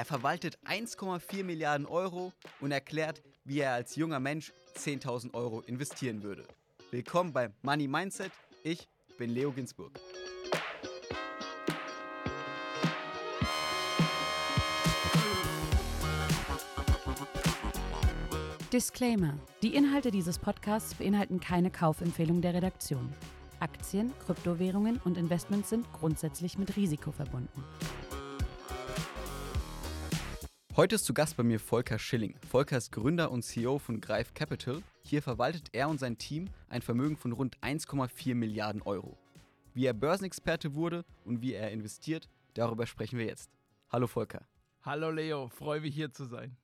Er verwaltet 1,4 Milliarden Euro und erklärt, wie er als junger Mensch 10.000 Euro investieren würde. Willkommen bei Money Mindset. Ich bin Leo Ginsburg. Disclaimer. Die Inhalte dieses Podcasts beinhalten keine Kaufempfehlung der Redaktion. Aktien, Kryptowährungen und Investments sind grundsätzlich mit Risiko verbunden. Heute ist zu Gast bei mir Volker Schilling. Volker ist Gründer und CEO von Greif Capital. Hier verwaltet er und sein Team ein Vermögen von rund 1,4 Milliarden Euro. Wie er Börsenexperte wurde und wie er investiert, darüber sprechen wir jetzt. Hallo Volker. Hallo Leo, freue mich hier zu sein.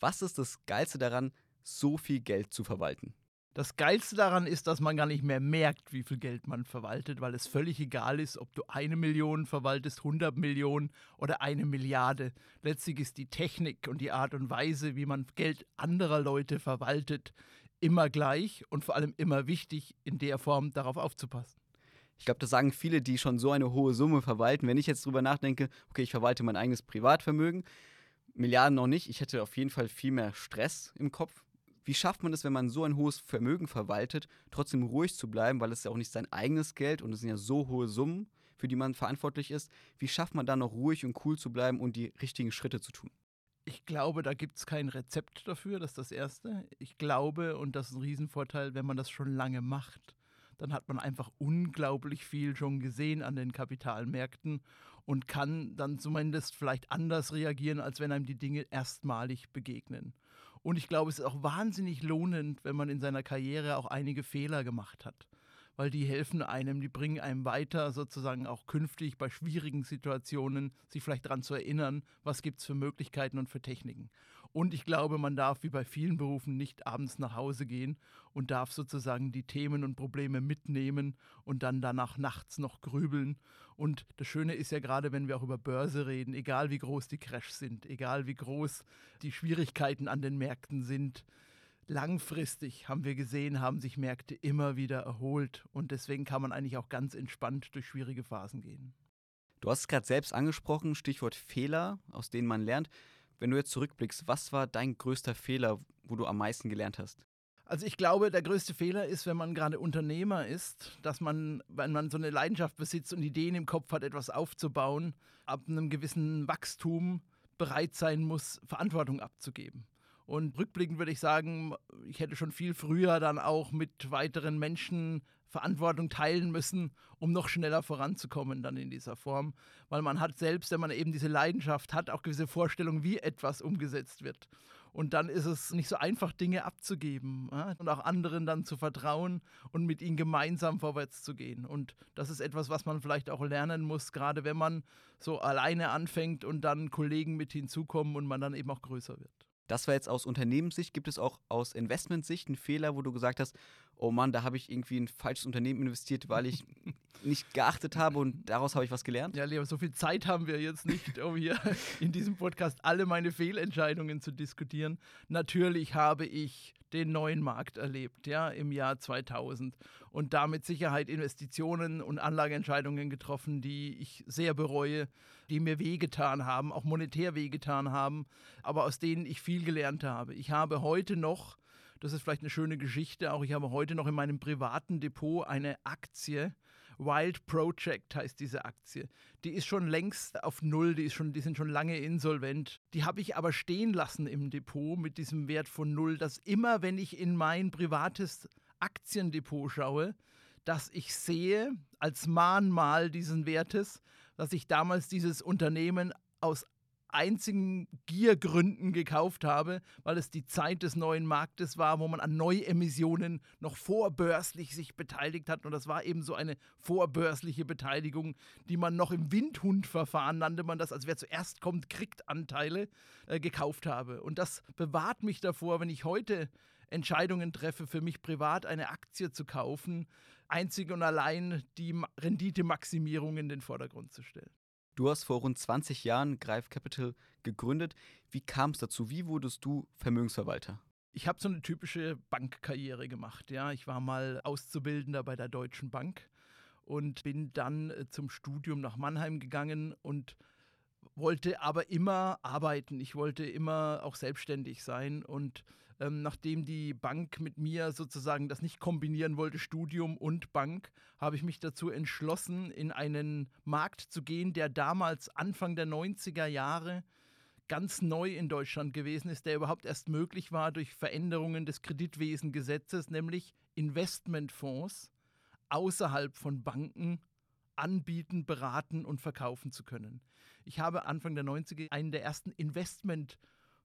Was ist das Geilste daran, so viel Geld zu verwalten? Das Geilste daran ist, dass man gar nicht mehr merkt, wie viel Geld man verwaltet, weil es völlig egal ist, ob du eine Million verwaltest, 100 Millionen oder eine Milliarde. Letztlich ist die Technik und die Art und Weise, wie man Geld anderer Leute verwaltet, immer gleich und vor allem immer wichtig, in der Form darauf aufzupassen. Ich glaube, das sagen viele, die schon so eine hohe Summe verwalten. Wenn ich jetzt drüber nachdenke, okay, ich verwalte mein eigenes Privatvermögen, Milliarden noch nicht. Ich hätte auf jeden Fall viel mehr Stress im Kopf. Wie schafft man es, wenn man so ein hohes Vermögen verwaltet, trotzdem ruhig zu bleiben, weil es ja auch nicht sein eigenes Geld und es sind ja so hohe Summen, für die man verantwortlich ist. Wie schafft man da noch ruhig und cool zu bleiben und die richtigen Schritte zu tun? Ich glaube, da gibt es kein Rezept dafür, das ist das Erste. Ich glaube, und das ist ein Riesenvorteil, wenn man das schon lange macht, dann hat man einfach unglaublich viel schon gesehen an den Kapitalmärkten und kann dann zumindest vielleicht anders reagieren, als wenn einem die Dinge erstmalig begegnen. Und ich glaube, es ist auch wahnsinnig lohnend, wenn man in seiner Karriere auch einige Fehler gemacht hat weil die helfen einem, die bringen einem weiter, sozusagen auch künftig bei schwierigen Situationen sich vielleicht daran zu erinnern, was gibt es für Möglichkeiten und für Techniken. Und ich glaube, man darf wie bei vielen Berufen nicht abends nach Hause gehen und darf sozusagen die Themen und Probleme mitnehmen und dann danach nachts noch grübeln. Und das Schöne ist ja gerade, wenn wir auch über Börse reden, egal wie groß die Crashs sind, egal wie groß die Schwierigkeiten an den Märkten sind, langfristig haben wir gesehen, haben sich Märkte immer wieder erholt und deswegen kann man eigentlich auch ganz entspannt durch schwierige Phasen gehen. Du hast es gerade selbst angesprochen, Stichwort Fehler, aus denen man lernt. Wenn du jetzt zurückblickst, was war dein größter Fehler, wo du am meisten gelernt hast? Also ich glaube, der größte Fehler ist, wenn man gerade Unternehmer ist, dass man, wenn man so eine Leidenschaft besitzt und Ideen im Kopf hat, etwas aufzubauen, ab einem gewissen Wachstum bereit sein muss, Verantwortung abzugeben. Und rückblickend würde ich sagen, ich hätte schon viel früher dann auch mit weiteren Menschen Verantwortung teilen müssen, um noch schneller voranzukommen dann in dieser Form. Weil man hat selbst, wenn man eben diese Leidenschaft hat, auch gewisse Vorstellungen, wie etwas umgesetzt wird. Und dann ist es nicht so einfach, Dinge abzugeben ja? und auch anderen dann zu vertrauen und mit ihnen gemeinsam vorwärts zu gehen. Und das ist etwas, was man vielleicht auch lernen muss, gerade wenn man so alleine anfängt und dann Kollegen mit hinzukommen und man dann eben auch größer wird. Das war jetzt aus Unternehmenssicht. Gibt es auch aus Investmentsicht einen Fehler, wo du gesagt hast, oh Mann, da habe ich irgendwie ein falsches Unternehmen investiert, weil ich nicht geachtet habe und daraus habe ich was gelernt? Ja, Leo, so viel Zeit haben wir jetzt nicht, um hier in diesem Podcast alle meine Fehlentscheidungen zu diskutieren. Natürlich habe ich den neuen Markt erlebt, ja, im Jahr 2000 und damit Sicherheit Investitionen und Anlageentscheidungen getroffen, die ich sehr bereue, die mir wehgetan haben, auch monetär wehgetan haben, aber aus denen ich viel gelernt habe. Ich habe heute noch das ist vielleicht eine schöne Geschichte. Auch ich habe heute noch in meinem privaten Depot eine Aktie. Wild Project heißt diese Aktie. Die ist schon längst auf Null, die, ist schon, die sind schon lange insolvent. Die habe ich aber stehen lassen im Depot mit diesem Wert von Null, dass immer, wenn ich in mein privates Aktiendepot schaue, dass ich sehe, als Mahnmal diesen Wertes, dass ich damals dieses Unternehmen aus einzigen Giergründen gekauft habe, weil es die Zeit des neuen Marktes war, wo man an Neuemissionen noch vorbörslich sich beteiligt hat. Und das war eben so eine vorbörsliche Beteiligung, die man noch im Windhundverfahren nannte man das, als wer zuerst kommt, kriegt Anteile, äh, gekauft habe. Und das bewahrt mich davor, wenn ich heute Entscheidungen treffe, für mich privat eine Aktie zu kaufen, einzig und allein die Renditemaximierung in den Vordergrund zu stellen. Du hast vor rund 20 Jahren Greif Capital gegründet. Wie kam es dazu? Wie wurdest du Vermögensverwalter? Ich habe so eine typische Bankkarriere gemacht. Ja, ich war mal Auszubildender bei der Deutschen Bank und bin dann äh, zum Studium nach Mannheim gegangen und wollte aber immer arbeiten. Ich wollte immer auch selbstständig sein und ähm, nachdem die Bank mit mir sozusagen das nicht kombinieren wollte, Studium und Bank, habe ich mich dazu entschlossen, in einen Markt zu gehen, der damals Anfang der 90er Jahre ganz neu in Deutschland gewesen ist, der überhaupt erst möglich war durch Veränderungen des Kreditwesengesetzes, nämlich Investmentfonds außerhalb von Banken anbieten, beraten und verkaufen zu können. Ich habe Anfang der 90er einen der ersten Investment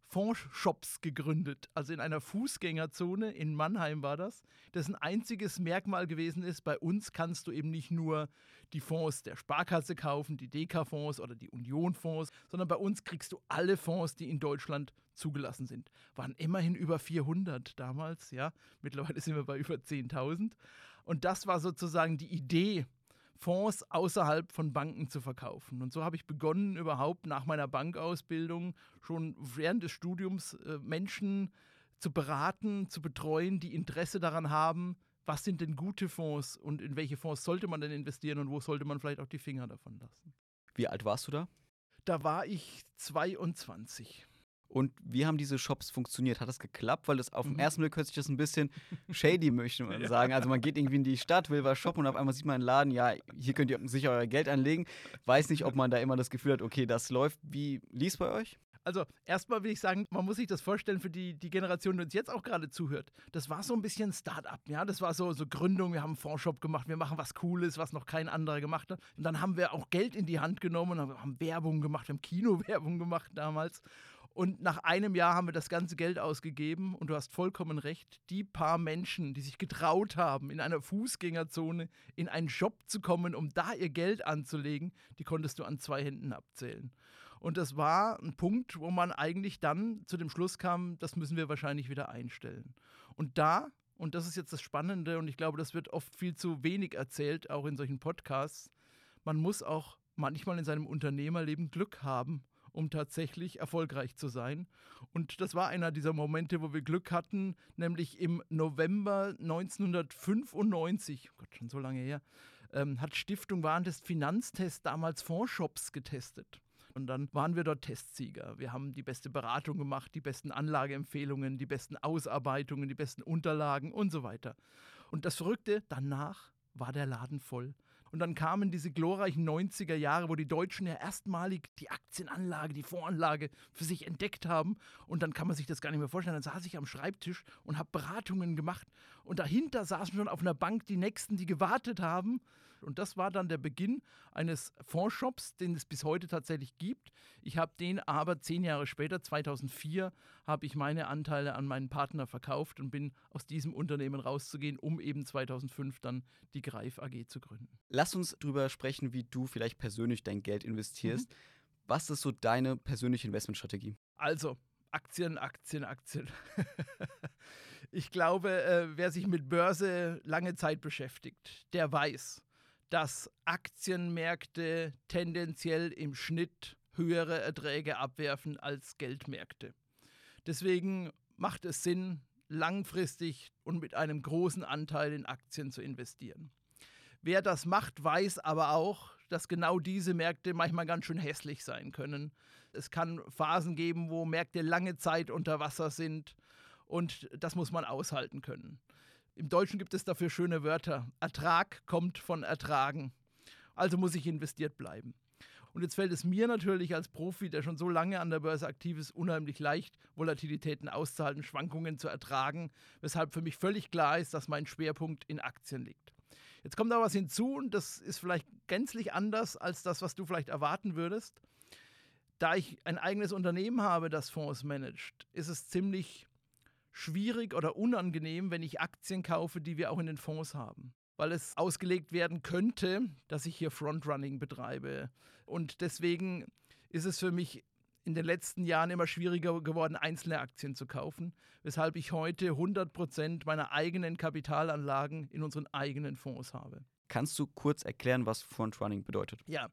Fonds-Shops gegründet, also in einer Fußgängerzone in Mannheim war das, dessen einziges Merkmal gewesen ist, bei uns kannst du eben nicht nur die Fonds der Sparkasse kaufen, die DK-Fonds oder die Union-Fonds, sondern bei uns kriegst du alle Fonds, die in Deutschland zugelassen sind. Waren immerhin über 400 damals, ja, mittlerweile sind wir bei über 10.000 und das war sozusagen die Idee Fonds außerhalb von Banken zu verkaufen. Und so habe ich begonnen, überhaupt nach meiner Bankausbildung schon während des Studiums äh, Menschen zu beraten, zu betreuen, die Interesse daran haben, was sind denn gute Fonds und in welche Fonds sollte man denn investieren und wo sollte man vielleicht auch die Finger davon lassen. Wie alt warst du da? Da war ich 22. Und wie haben diese Shops funktioniert? Hat das geklappt? Weil das auf den mhm. ersten Blick hört sich das ein bisschen shady, möchte man sagen. Also man geht irgendwie in die Stadt, will was shoppen und auf einmal sieht man einen Laden, ja, hier könnt ihr sicher euer Geld anlegen. Weiß nicht, ob man da immer das Gefühl hat, okay, das läuft. Wie lief es bei euch? Also erstmal will ich sagen, man muss sich das vorstellen für die, die Generation, die uns jetzt auch gerade zuhört. Das war so ein bisschen Start-up, ja. Das war so, so Gründung, wir haben einen Fondshop gemacht, wir machen was Cooles, was noch kein anderer gemacht hat. Und dann haben wir auch Geld in die Hand genommen und haben Werbung gemacht, wir haben Kinowerbung gemacht damals. Und nach einem Jahr haben wir das ganze Geld ausgegeben und du hast vollkommen recht, die paar Menschen, die sich getraut haben, in einer Fußgängerzone in einen Shop zu kommen, um da ihr Geld anzulegen, die konntest du an zwei Händen abzählen. Und das war ein Punkt, wo man eigentlich dann zu dem Schluss kam, das müssen wir wahrscheinlich wieder einstellen. Und da, und das ist jetzt das Spannende, und ich glaube, das wird oft viel zu wenig erzählt, auch in solchen Podcasts, man muss auch manchmal in seinem Unternehmerleben Glück haben um tatsächlich erfolgreich zu sein. Und das war einer dieser Momente, wo wir Glück hatten, nämlich im November 1995, oh Gott, schon so lange her, ähm, hat Stiftung Warentest Finanztest damals Fondsshops getestet. Und dann waren wir dort Testsieger. Wir haben die beste Beratung gemacht, die besten Anlageempfehlungen, die besten Ausarbeitungen, die besten Unterlagen und so weiter. Und das Verrückte, danach war der Laden voll. Und dann kamen diese glorreichen 90er Jahre, wo die Deutschen ja erstmalig die Aktienanlage, die Voranlage für sich entdeckt haben. Und dann kann man sich das gar nicht mehr vorstellen. Dann saß ich am Schreibtisch und habe Beratungen gemacht. Und dahinter saßen schon auf einer Bank die Nächsten, die gewartet haben und das war dann der Beginn eines Fondsshops, den es bis heute tatsächlich gibt. Ich habe den aber zehn Jahre später, 2004, habe ich meine Anteile an meinen Partner verkauft und bin aus diesem Unternehmen rauszugehen, um eben 2005 dann die Greif AG zu gründen. Lass uns darüber sprechen, wie du vielleicht persönlich dein Geld investierst. Mhm. Was ist so deine persönliche Investmentstrategie? Also, Aktien, Aktien, Aktien. ich glaube, äh, wer sich mit Börse lange Zeit beschäftigt, der weiß, dass Aktienmärkte tendenziell im Schnitt höhere Erträge abwerfen als Geldmärkte. Deswegen macht es Sinn, langfristig und mit einem großen Anteil in Aktien zu investieren. Wer das macht, weiß aber auch, dass genau diese Märkte manchmal ganz schön hässlich sein können. Es kann Phasen geben, wo Märkte lange Zeit unter Wasser sind und das muss man aushalten können. Im Deutschen gibt es dafür schöne Wörter. Ertrag kommt von Ertragen. Also muss ich investiert bleiben. Und jetzt fällt es mir natürlich als Profi, der schon so lange an der Börse aktiv ist, unheimlich leicht, Volatilitäten auszuhalten, Schwankungen zu ertragen, weshalb für mich völlig klar ist, dass mein Schwerpunkt in Aktien liegt. Jetzt kommt da was hinzu und das ist vielleicht gänzlich anders als das, was du vielleicht erwarten würdest. Da ich ein eigenes Unternehmen habe, das Fonds managt, ist es ziemlich schwierig oder unangenehm, wenn ich Aktien kaufe, die wir auch in den Fonds haben. Weil es ausgelegt werden könnte, dass ich hier Frontrunning betreibe. Und deswegen ist es für mich in den letzten Jahren immer schwieriger geworden, einzelne Aktien zu kaufen, weshalb ich heute 100% meiner eigenen Kapitalanlagen in unseren eigenen Fonds habe. Kannst du kurz erklären, was Frontrunning bedeutet? Ja,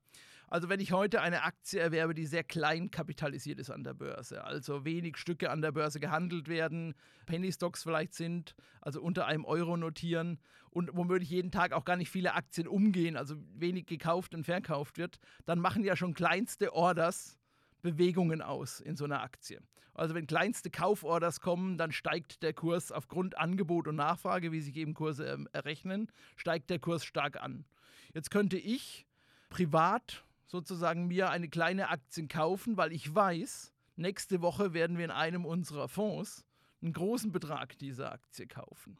also wenn ich heute eine Aktie erwerbe, die sehr klein kapitalisiert ist an der Börse, also wenig Stücke an der Börse gehandelt werden, Penny Stocks vielleicht sind, also unter einem Euro notieren und womöglich jeden Tag auch gar nicht viele Aktien umgehen, also wenig gekauft und verkauft wird, dann machen ja schon kleinste Orders Bewegungen aus in so einer Aktie. Also wenn kleinste Kauforders kommen, dann steigt der Kurs aufgrund Angebot und Nachfrage, wie sich eben Kurse ähm, errechnen, steigt der Kurs stark an. Jetzt könnte ich privat sozusagen mir eine kleine Aktie kaufen, weil ich weiß, nächste Woche werden wir in einem unserer Fonds einen großen Betrag dieser Aktie kaufen.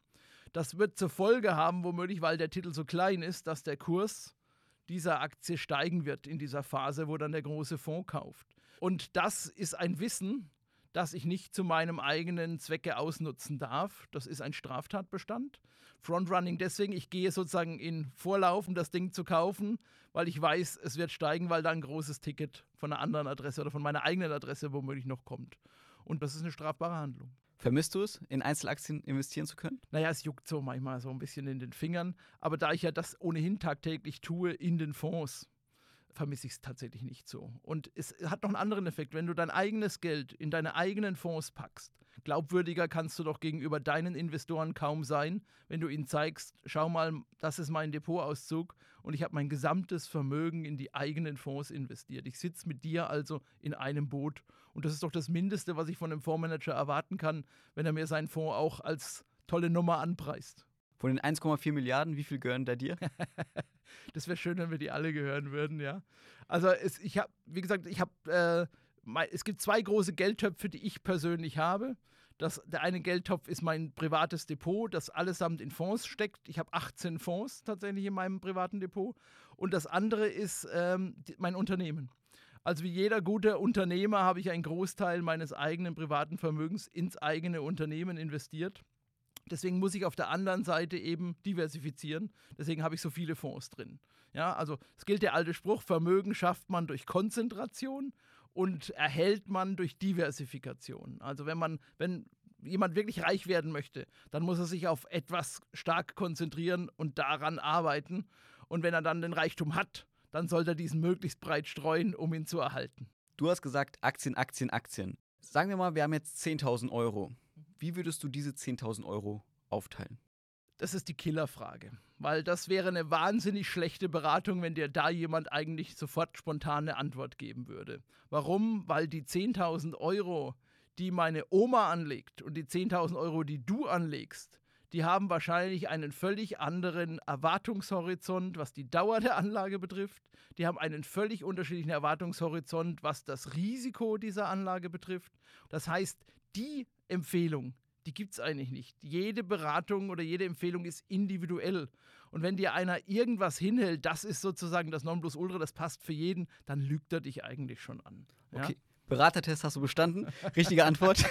Das wird zur Folge haben, womöglich, weil der Titel so klein ist, dass der Kurs dieser Aktie steigen wird in dieser Phase, wo dann der große Fonds kauft. Und das ist ein Wissen, das ich nicht zu meinem eigenen Zwecke ausnutzen darf. Das ist ein Straftatbestand. Frontrunning deswegen, ich gehe sozusagen in Vorlauf, um das Ding zu kaufen, weil ich weiß, es wird steigen, weil da ein großes Ticket von einer anderen Adresse oder von meiner eigenen Adresse womöglich noch kommt. Und das ist eine strafbare Handlung. Vermisst du es, in Einzelaktien investieren zu können? Naja, es juckt so manchmal so ein bisschen in den Fingern. Aber da ich ja das ohnehin tagtäglich tue in den Fonds, vermisse ich es tatsächlich nicht so. Und es hat noch einen anderen Effekt. Wenn du dein eigenes Geld in deine eigenen Fonds packst, glaubwürdiger kannst du doch gegenüber deinen Investoren kaum sein, wenn du ihnen zeigst, schau mal, das ist mein Depotauszug und ich habe mein gesamtes Vermögen in die eigenen Fonds investiert. Ich sitze mit dir also in einem Boot und das ist doch das Mindeste, was ich von einem Fondsmanager erwarten kann, wenn er mir seinen Fonds auch als tolle Nummer anpreist. Von den 1,4 Milliarden, wie viel gehören da dir? das wäre schön, wenn wir die alle gehören würden, ja. Also es, ich habe, wie gesagt, ich habe, äh, es gibt zwei große Geldtöpfe, die ich persönlich habe. Das, der eine Geldtopf ist mein privates Depot, das allesamt in Fonds steckt. Ich habe 18 Fonds tatsächlich in meinem privaten Depot. Und das andere ist ähm, mein Unternehmen. Also wie jeder gute Unternehmer habe ich einen Großteil meines eigenen privaten Vermögens ins eigene Unternehmen investiert. Deswegen muss ich auf der anderen Seite eben diversifizieren. Deswegen habe ich so viele Fonds drin. Ja, also es gilt der alte Spruch, Vermögen schafft man durch Konzentration und erhält man durch Diversifikation. Also wenn man, wenn jemand wirklich reich werden möchte, dann muss er sich auf etwas stark konzentrieren und daran arbeiten. Und wenn er dann den Reichtum hat, dann sollte er diesen möglichst breit streuen, um ihn zu erhalten. Du hast gesagt Aktien, Aktien, Aktien. Sagen wir mal, wir haben jetzt 10.000 Euro. Wie würdest du diese 10.000 Euro aufteilen? Das ist die Killerfrage, weil das wäre eine wahnsinnig schlechte Beratung, wenn dir da jemand eigentlich sofort spontane Antwort geben würde. Warum? Weil die 10.000 Euro, die meine Oma anlegt und die 10.000 Euro, die du anlegst, die haben wahrscheinlich einen völlig anderen Erwartungshorizont, was die Dauer der Anlage betrifft. Die haben einen völlig unterschiedlichen Erwartungshorizont, was das Risiko dieser Anlage betrifft. Das heißt, die Empfehlung, die gibt es eigentlich nicht. Jede Beratung oder jede Empfehlung ist individuell. Und wenn dir einer irgendwas hinhält, das ist sozusagen das Nonplusultra, das passt für jeden, dann lügt er dich eigentlich schon an. Ja? Okay. Beratertest hast du bestanden. Richtige Antwort.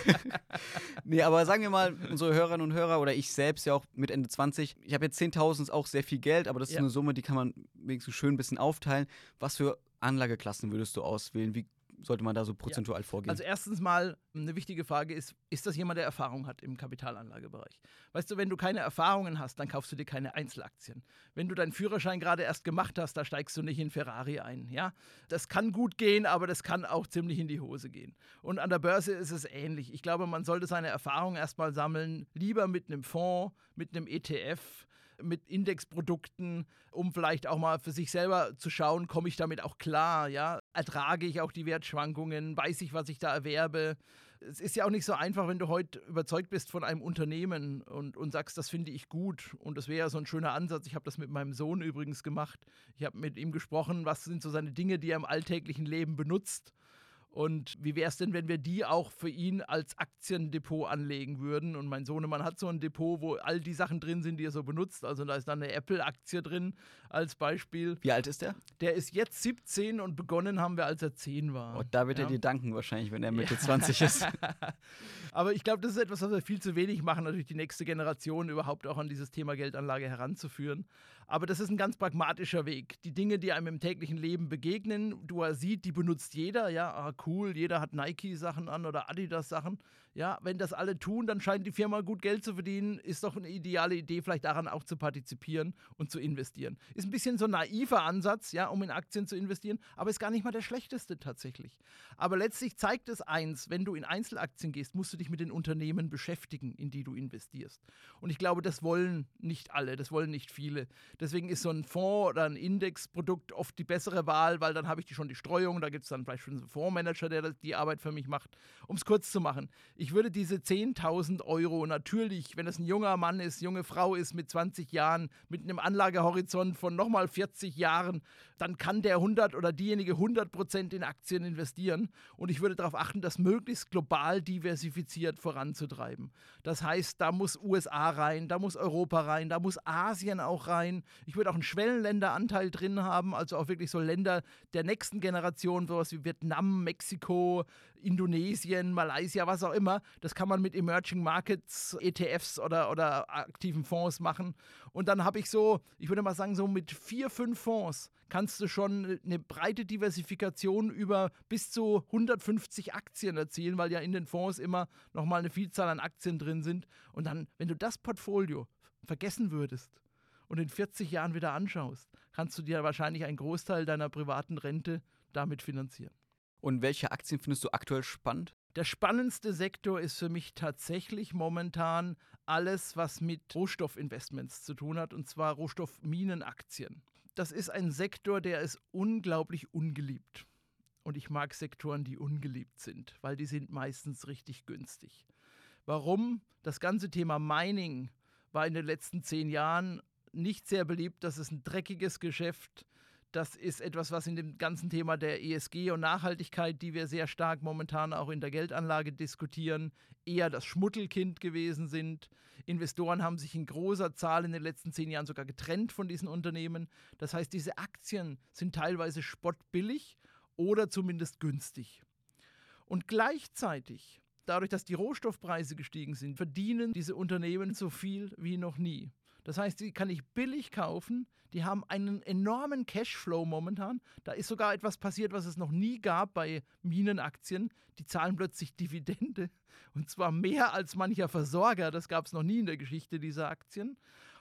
nee, aber sagen wir mal, unsere Hörerinnen und Hörer oder ich selbst ja auch mit Ende 20, ich habe jetzt 10.000 ist auch sehr viel Geld, aber das ist ja. eine Summe, die kann man wenigstens schön ein bisschen aufteilen. Was für Anlageklassen würdest du auswählen? Wie sollte man da so prozentual ja. vorgehen? Also erstens mal eine wichtige Frage ist, ist das jemand, der Erfahrung hat im Kapitalanlagebereich? Weißt du, wenn du keine Erfahrungen hast, dann kaufst du dir keine Einzelaktien. Wenn du deinen Führerschein gerade erst gemacht hast, da steigst du nicht in Ferrari ein, ja? Das kann gut gehen, aber das kann auch ziemlich in die Hose gehen. Und an der Börse ist es ähnlich. Ich glaube, man sollte seine Erfahrung erstmal sammeln, lieber mit einem Fonds, mit einem ETF, mit Indexprodukten, um vielleicht auch mal für sich selber zu schauen, komme ich damit auch klar, ja? Ertrage ich auch die Wertschwankungen, weiß ich, was ich da erwerbe? Es ist ja auch nicht so einfach, wenn du heute überzeugt bist von einem Unternehmen und, und sagst, das finde ich gut. Und das wäre ja so ein schöner Ansatz. Ich habe das mit meinem Sohn übrigens gemacht. Ich habe mit ihm gesprochen, was sind so seine Dinge, die er im alltäglichen Leben benutzt. Und wie wäre es denn, wenn wir die auch für ihn als Aktiendepot anlegen würden? Und mein Sohnemann hat so ein Depot, wo all die Sachen drin sind, die er so benutzt. Also da ist dann eine Apple-Aktie drin als Beispiel. Wie alt ist der? Der ist jetzt 17 und begonnen haben wir, als er 10 war. Oh, da wird ja. er dir danken wahrscheinlich, wenn er Mitte ja. 20 ist. Aber ich glaube, das ist etwas, was wir viel zu wenig machen, natürlich die nächste Generation überhaupt auch an dieses Thema Geldanlage heranzuführen. Aber das ist ein ganz pragmatischer Weg. Die Dinge, die einem im täglichen Leben begegnen, du sieht, die benutzt jeder. Ja, ah, cool, jeder hat Nike-Sachen an oder Adidas-Sachen. Ja, wenn das alle tun, dann scheint die Firma gut Geld zu verdienen. Ist doch eine ideale Idee, vielleicht daran auch zu partizipieren und zu investieren. Ist ein bisschen so ein naiver Ansatz, ja, um in Aktien zu investieren, aber ist gar nicht mal der schlechteste tatsächlich. Aber letztlich zeigt es eins, wenn du in Einzelaktien gehst, musst du dich mit den Unternehmen beschäftigen, in die du investierst. Und ich glaube, das wollen nicht alle, das wollen nicht viele. Deswegen ist so ein Fonds oder ein Indexprodukt oft die bessere Wahl, weil dann habe ich die schon die Streuung, da gibt es dann vielleicht schon einen Fondsmanager, der die Arbeit für mich macht. Um es kurz zu machen, ich würde diese 10.000 Euro natürlich, wenn es ein junger Mann ist, junge Frau ist mit 20 Jahren, mit einem Anlagehorizont von nochmal 40 Jahren, dann kann der 100 oder diejenige 100 Prozent in Aktien investieren. Und ich würde darauf achten, das möglichst global diversifiziert voranzutreiben. Das heißt, da muss USA rein, da muss Europa rein, da muss Asien auch rein. Ich würde auch einen Schwellenländeranteil drin haben, also auch wirklich so Länder der nächsten Generation, sowas wie Vietnam, Mexiko, Indonesien, Malaysia, was auch immer. Das kann man mit Emerging Markets, ETFs oder, oder aktiven Fonds machen. Und dann habe ich so, ich würde mal sagen, so mit vier, fünf Fonds kannst du schon eine breite Diversifikation über bis zu 150 Aktien erzielen, weil ja in den Fonds immer nochmal eine Vielzahl an Aktien drin sind. Und dann, wenn du das Portfolio vergessen würdest und in 40 Jahren wieder anschaust, kannst du dir wahrscheinlich einen Großteil deiner privaten Rente damit finanzieren. Und welche Aktien findest du aktuell spannend? Der spannendste Sektor ist für mich tatsächlich momentan alles, was mit Rohstoffinvestments zu tun hat, und zwar Rohstoffminenaktien. Das ist ein Sektor, der ist unglaublich ungeliebt. Und ich mag Sektoren, die ungeliebt sind, weil die sind meistens richtig günstig. Warum? Das ganze Thema Mining war in den letzten zehn Jahren nicht sehr beliebt. Das ist ein dreckiges Geschäft. Das ist etwas, was in dem ganzen Thema der ESG und Nachhaltigkeit, die wir sehr stark momentan auch in der Geldanlage diskutieren, eher das Schmuddelkind gewesen sind. Investoren haben sich in großer Zahl in den letzten zehn Jahren sogar getrennt von diesen Unternehmen. Das heißt, diese Aktien sind teilweise spottbillig oder zumindest günstig. Und gleichzeitig, dadurch, dass die Rohstoffpreise gestiegen sind, verdienen diese Unternehmen so viel wie noch nie. Das heißt, die kann ich billig kaufen. Die haben einen enormen Cashflow momentan. Da ist sogar etwas passiert, was es noch nie gab bei Minenaktien. Die zahlen plötzlich Dividende. Und zwar mehr als mancher Versorger. Das gab es noch nie in der Geschichte dieser Aktien.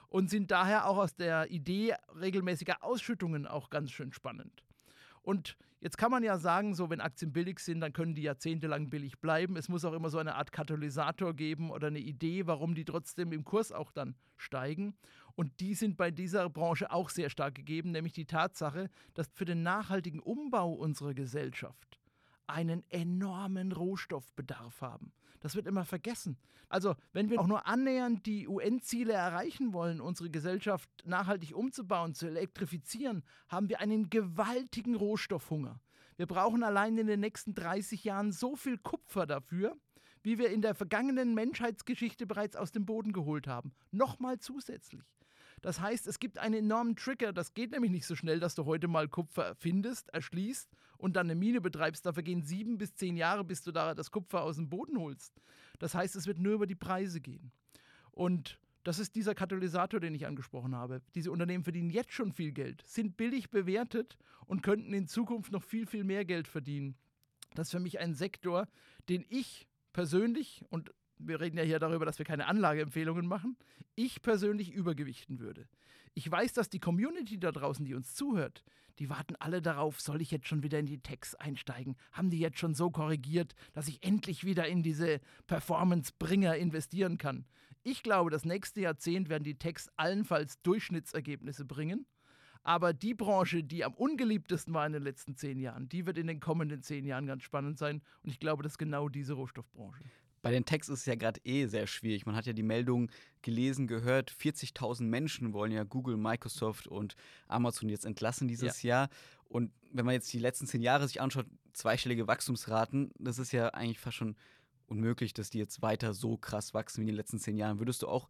Und sind daher auch aus der Idee regelmäßiger Ausschüttungen auch ganz schön spannend. Und jetzt kann man ja sagen, so wenn Aktien billig sind, dann können die jahrzehntelang billig bleiben. Es muss auch immer so eine Art Katalysator geben oder eine Idee, warum die trotzdem im Kurs auch dann steigen. Und die sind bei dieser Branche auch sehr stark gegeben, nämlich die Tatsache, dass für den nachhaltigen Umbau unserer Gesellschaft einen enormen Rohstoffbedarf haben. Das wird immer vergessen. Also, wenn wir auch nur annähernd die UN-Ziele erreichen wollen, unsere Gesellschaft nachhaltig umzubauen, zu elektrifizieren, haben wir einen gewaltigen Rohstoffhunger. Wir brauchen allein in den nächsten 30 Jahren so viel Kupfer dafür, wie wir in der vergangenen Menschheitsgeschichte bereits aus dem Boden geholt haben. Nochmal zusätzlich. Das heißt, es gibt einen enormen Trigger. Das geht nämlich nicht so schnell, dass du heute mal Kupfer findest, erschließt und dann eine Mine betreibst. Da vergehen sieben bis zehn Jahre, bis du da das Kupfer aus dem Boden holst. Das heißt, es wird nur über die Preise gehen. Und das ist dieser Katalysator, den ich angesprochen habe. Diese Unternehmen verdienen jetzt schon viel Geld, sind billig bewertet und könnten in Zukunft noch viel, viel mehr Geld verdienen. Das ist für mich ein Sektor, den ich persönlich und wir reden ja hier darüber, dass wir keine Anlageempfehlungen machen, ich persönlich übergewichten würde. Ich weiß, dass die Community da draußen, die uns zuhört, die warten alle darauf, soll ich jetzt schon wieder in die Techs einsteigen? Haben die jetzt schon so korrigiert, dass ich endlich wieder in diese Performance-Bringer investieren kann? Ich glaube, das nächste Jahrzehnt werden die Techs allenfalls Durchschnittsergebnisse bringen. Aber die Branche, die am ungeliebtesten war in den letzten zehn Jahren, die wird in den kommenden zehn Jahren ganz spannend sein. Und ich glaube, das ist genau diese Rohstoffbranche. Bei den Techs ist es ja gerade eh sehr schwierig. Man hat ja die Meldung gelesen, gehört, 40.000 Menschen wollen ja Google, Microsoft und Amazon jetzt entlassen dieses ja. Jahr. Und wenn man jetzt die letzten zehn Jahre sich anschaut, zweistellige Wachstumsraten, das ist ja eigentlich fast schon unmöglich, dass die jetzt weiter so krass wachsen wie in den letzten zehn Jahren. Würdest du auch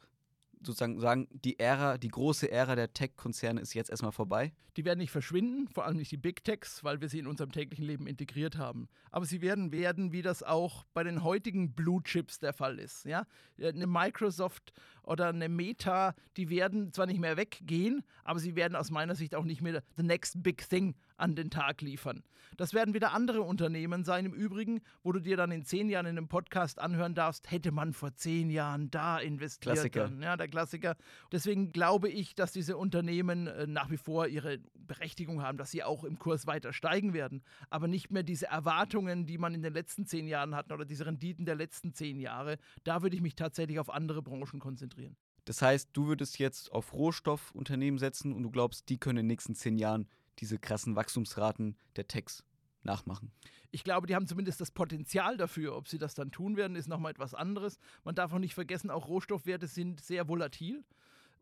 sozusagen sagen, die Ära, die große Ära der Tech-Konzerne ist jetzt erstmal vorbei? Die werden nicht verschwinden, vor allem nicht die Big Techs, weil wir sie in unserem täglichen Leben integriert haben. Aber sie werden werden, wie das auch bei den heutigen Blue Chips der Fall ist. Ja? Eine Microsoft oder eine Meta, die werden zwar nicht mehr weggehen, aber sie werden aus meiner Sicht auch nicht mehr the next big thing an den Tag liefern. Das werden wieder andere Unternehmen sein im Übrigen, wo du dir dann in zehn Jahren in einem Podcast anhören darfst, hätte man vor zehn Jahren da investiert. Klassiker. Ja, der Klassiker. Deswegen glaube ich, dass diese Unternehmen äh, nach wie vor ihre Berechtigung haben, dass sie auch im Kurs weiter steigen werden, aber nicht mehr diese Erwartungen, die man in den letzten zehn Jahren hatten oder diese Renditen der letzten zehn Jahre. Da würde ich mich tatsächlich auf andere Branchen konzentrieren. Das heißt, du würdest jetzt auf Rohstoffunternehmen setzen und du glaubst, die können in den nächsten zehn Jahren diese krassen Wachstumsraten der Techs nachmachen. Ich glaube, die haben zumindest das Potenzial dafür. Ob sie das dann tun werden, ist nochmal etwas anderes. Man darf auch nicht vergessen, auch Rohstoffwerte sind sehr volatil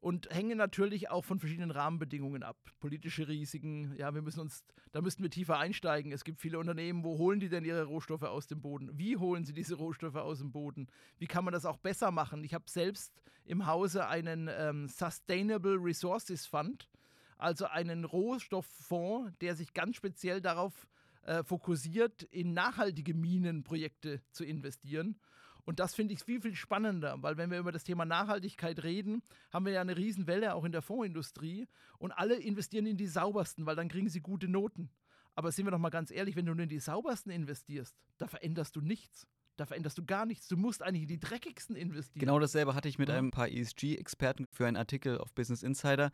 und hängen natürlich auch von verschiedenen Rahmenbedingungen ab. Politische Risiken, ja, wir müssen uns, da müssten wir tiefer einsteigen. Es gibt viele Unternehmen, wo holen die denn ihre Rohstoffe aus dem Boden? Wie holen sie diese Rohstoffe aus dem Boden? Wie kann man das auch besser machen? Ich habe selbst im Hause einen ähm, Sustainable Resources Fund, also einen Rohstofffonds, der sich ganz speziell darauf äh, fokussiert, in nachhaltige Minenprojekte zu investieren. Und das finde ich viel, viel spannender, weil wenn wir über das Thema Nachhaltigkeit reden, haben wir ja eine Riesenwelle auch in der Fondsindustrie und alle investieren in die saubersten, weil dann kriegen sie gute Noten. Aber sind wir doch mal ganz ehrlich, wenn du nur in die saubersten investierst, da veränderst du nichts. Da veränderst du gar nichts. Du musst eigentlich in die dreckigsten investieren. Genau dasselbe hatte ich mit ein paar ESG-Experten für einen Artikel auf Business Insider.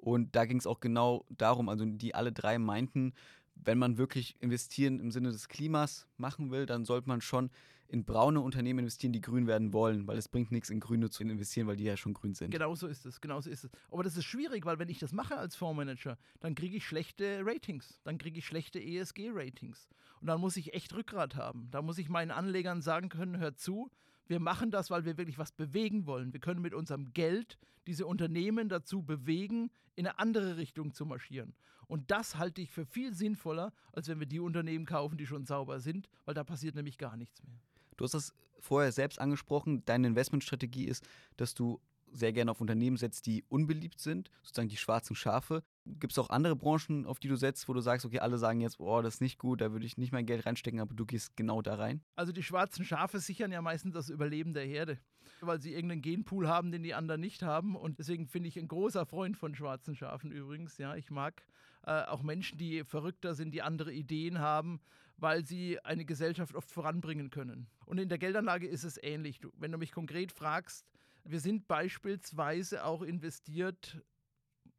Und da ging es auch genau darum, also die alle drei meinten, wenn man wirklich investieren im Sinne des Klimas machen will, dann sollte man schon in braune Unternehmen investieren, die grün werden wollen, weil es bringt nichts, in grüne zu investieren, weil die ja schon grün sind. Genau so ist es, genau so ist es. Aber das ist schwierig, weil wenn ich das mache als Fondsmanager, dann kriege ich schlechte Ratings, dann kriege ich schlechte ESG-Ratings. Und dann muss ich echt Rückgrat haben. Da muss ich meinen Anlegern sagen können, hört zu, wir machen das, weil wir wirklich was bewegen wollen. Wir können mit unserem Geld diese Unternehmen dazu bewegen, in eine andere Richtung zu marschieren. Und das halte ich für viel sinnvoller, als wenn wir die Unternehmen kaufen, die schon sauber sind, weil da passiert nämlich gar nichts mehr. Du hast das vorher selbst angesprochen. Deine Investmentstrategie ist, dass du sehr gerne auf Unternehmen setzt, die unbeliebt sind, sozusagen die schwarzen Schafe. Gibt es auch andere Branchen, auf die du setzt, wo du sagst, okay, alle sagen jetzt, oh, das ist nicht gut, da würde ich nicht mein Geld reinstecken, aber du gehst genau da rein? Also die schwarzen Schafe sichern ja meistens das Überleben der Herde, weil sie irgendeinen Genpool haben, den die anderen nicht haben. Und deswegen finde ich ein großer Freund von schwarzen Schafen übrigens. Ja, ich mag äh, auch Menschen, die verrückter sind, die andere Ideen haben weil sie eine Gesellschaft oft voranbringen können. Und in der Geldanlage ist es ähnlich. Du, wenn du mich konkret fragst, wir sind beispielsweise auch investiert,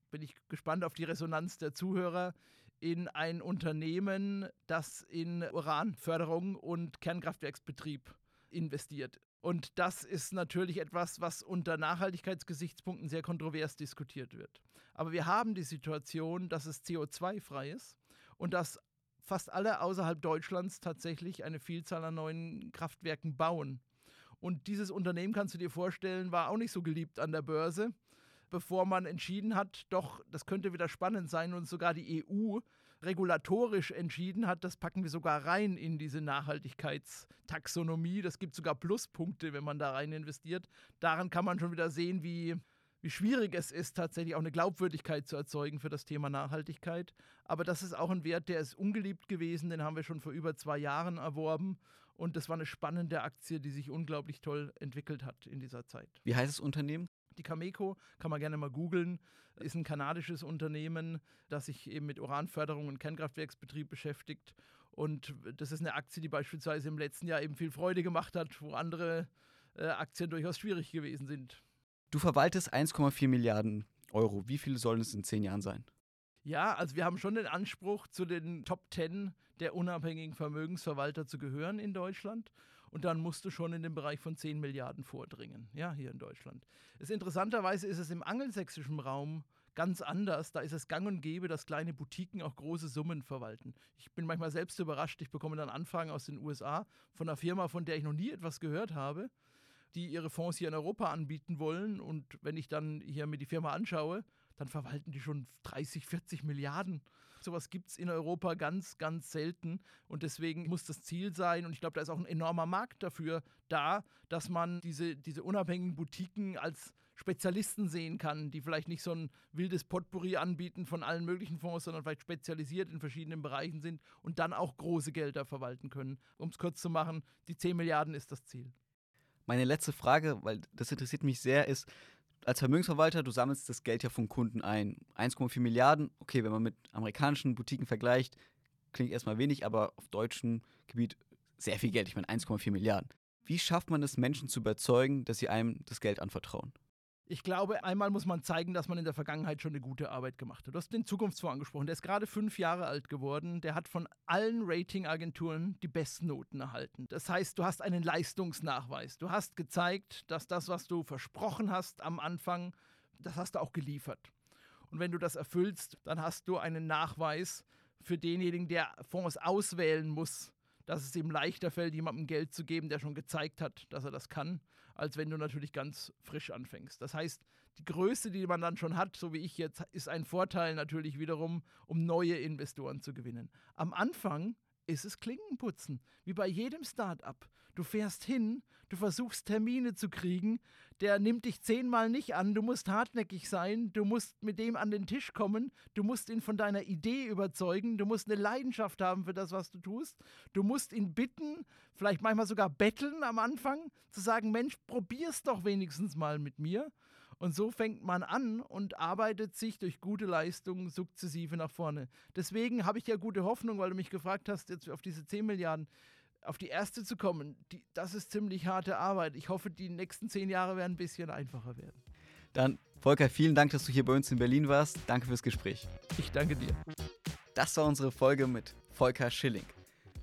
bin ich gespannt auf die Resonanz der Zuhörer, in ein Unternehmen, das in Uranförderung und Kernkraftwerksbetrieb investiert. Und das ist natürlich etwas, was unter Nachhaltigkeitsgesichtspunkten sehr kontrovers diskutiert wird. Aber wir haben die Situation, dass es CO2-frei ist und dass fast alle außerhalb Deutschlands tatsächlich eine Vielzahl an neuen Kraftwerken bauen. Und dieses Unternehmen, kannst du dir vorstellen, war auch nicht so geliebt an der Börse, bevor man entschieden hat, doch, das könnte wieder spannend sein und sogar die EU regulatorisch entschieden hat, das packen wir sogar rein in diese Nachhaltigkeitstaxonomie. Das gibt sogar Pluspunkte, wenn man da rein investiert. Daran kann man schon wieder sehen, wie wie schwierig es ist, tatsächlich auch eine Glaubwürdigkeit zu erzeugen für das Thema Nachhaltigkeit. Aber das ist auch ein Wert, der ist ungeliebt gewesen, den haben wir schon vor über zwei Jahren erworben. Und das war eine spannende Aktie, die sich unglaublich toll entwickelt hat in dieser Zeit. Wie heißt das Unternehmen? Die Cameco, kann man gerne mal googeln, ist ein kanadisches Unternehmen, das sich eben mit Uranförderung und Kernkraftwerksbetrieb beschäftigt. Und das ist eine Aktie, die beispielsweise im letzten Jahr eben viel Freude gemacht hat, wo andere äh, Aktien durchaus schwierig gewesen sind. Du verwaltest 1,4 Milliarden Euro. Wie viele sollen es in zehn Jahren sein? Ja, also wir haben schon den Anspruch, zu den Top 10 der unabhängigen Vermögensverwalter zu gehören in Deutschland. Und dann musst du schon in den Bereich von 10 Milliarden vordringen, ja, hier in Deutschland. Es, interessanterweise ist es im angelsächsischen Raum ganz anders. Da ist es gang und gäbe, dass kleine Boutiquen auch große Summen verwalten. Ich bin manchmal selbst überrascht. Ich bekomme dann Anfragen aus den USA von einer Firma, von der ich noch nie etwas gehört habe die ihre Fonds hier in Europa anbieten wollen. Und wenn ich dann hier mir die Firma anschaue, dann verwalten die schon 30, 40 Milliarden. Sowas gibt es in Europa ganz, ganz selten. Und deswegen muss das Ziel sein, und ich glaube, da ist auch ein enormer Markt dafür da, dass man diese, diese unabhängigen Boutiquen als Spezialisten sehen kann, die vielleicht nicht so ein wildes Potpourri anbieten von allen möglichen Fonds, sondern vielleicht spezialisiert in verschiedenen Bereichen sind und dann auch große Gelder verwalten können. Um es kurz zu machen, die 10 Milliarden ist das Ziel. Meine letzte Frage, weil das interessiert mich sehr, ist, als Vermögensverwalter, du sammelst das Geld ja von Kunden ein. 1,4 Milliarden, okay, wenn man mit amerikanischen Boutiquen vergleicht, klingt erstmal wenig, aber auf deutschem Gebiet sehr viel Geld. Ich meine 1,4 Milliarden. Wie schafft man es, Menschen zu überzeugen, dass sie einem das Geld anvertrauen? Ich glaube, einmal muss man zeigen, dass man in der Vergangenheit schon eine gute Arbeit gemacht hat. Du hast den Zukunftsfonds angesprochen. Der ist gerade fünf Jahre alt geworden. Der hat von allen Ratingagenturen die besten Noten erhalten. Das heißt, du hast einen Leistungsnachweis. Du hast gezeigt, dass das, was du versprochen hast am Anfang, das hast du auch geliefert. Und wenn du das erfüllst, dann hast du einen Nachweis für denjenigen, der Fonds auswählen muss, dass es ihm leichter fällt, jemandem Geld zu geben, der schon gezeigt hat, dass er das kann als wenn du natürlich ganz frisch anfängst. Das heißt, die Größe, die man dann schon hat, so wie ich jetzt, ist ein Vorteil natürlich wiederum, um neue Investoren zu gewinnen. Am Anfang ist es Klinkenputzen, wie bei jedem Start-up. Du fährst hin, du versuchst Termine zu kriegen, der nimmt dich zehnmal nicht an, du musst hartnäckig sein, du musst mit dem an den Tisch kommen, du musst ihn von deiner Idee überzeugen, du musst eine Leidenschaft haben für das, was du tust, du musst ihn bitten, vielleicht manchmal sogar betteln am Anfang, zu sagen, Mensch, probier's doch wenigstens mal mit mir. Und so fängt man an und arbeitet sich durch gute Leistungen sukzessive nach vorne. Deswegen habe ich ja gute Hoffnung, weil du mich gefragt hast, jetzt auf diese 10 Milliarden, auf die erste zu kommen. Die, das ist ziemlich harte Arbeit. Ich hoffe, die nächsten zehn Jahre werden ein bisschen einfacher werden. Dann, Volker, vielen Dank, dass du hier bei uns in Berlin warst. Danke fürs Gespräch. Ich danke dir. Das war unsere Folge mit Volker Schilling.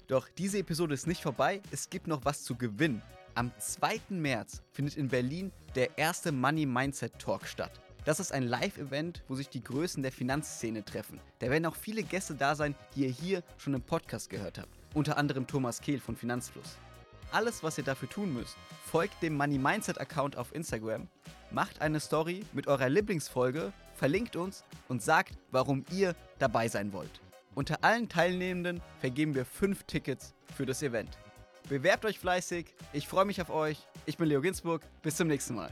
Doch diese Episode ist nicht vorbei. Es gibt noch was zu gewinnen. Am 2. März findet in Berlin der erste Money Mindset Talk statt. Das ist ein Live-Event, wo sich die Größen der Finanzszene treffen. Da werden auch viele Gäste da sein, die ihr hier schon im Podcast gehört habt. Unter anderem Thomas Kehl von Finanzfluss. Alles, was ihr dafür tun müsst, folgt dem Money Mindset Account auf Instagram, macht eine Story mit eurer Lieblingsfolge, verlinkt uns und sagt, warum ihr dabei sein wollt. Unter allen Teilnehmenden vergeben wir fünf Tickets für das Event. Bewerbt euch fleißig. Ich freue mich auf euch. Ich bin Leo Ginsburg. Bis zum nächsten Mal.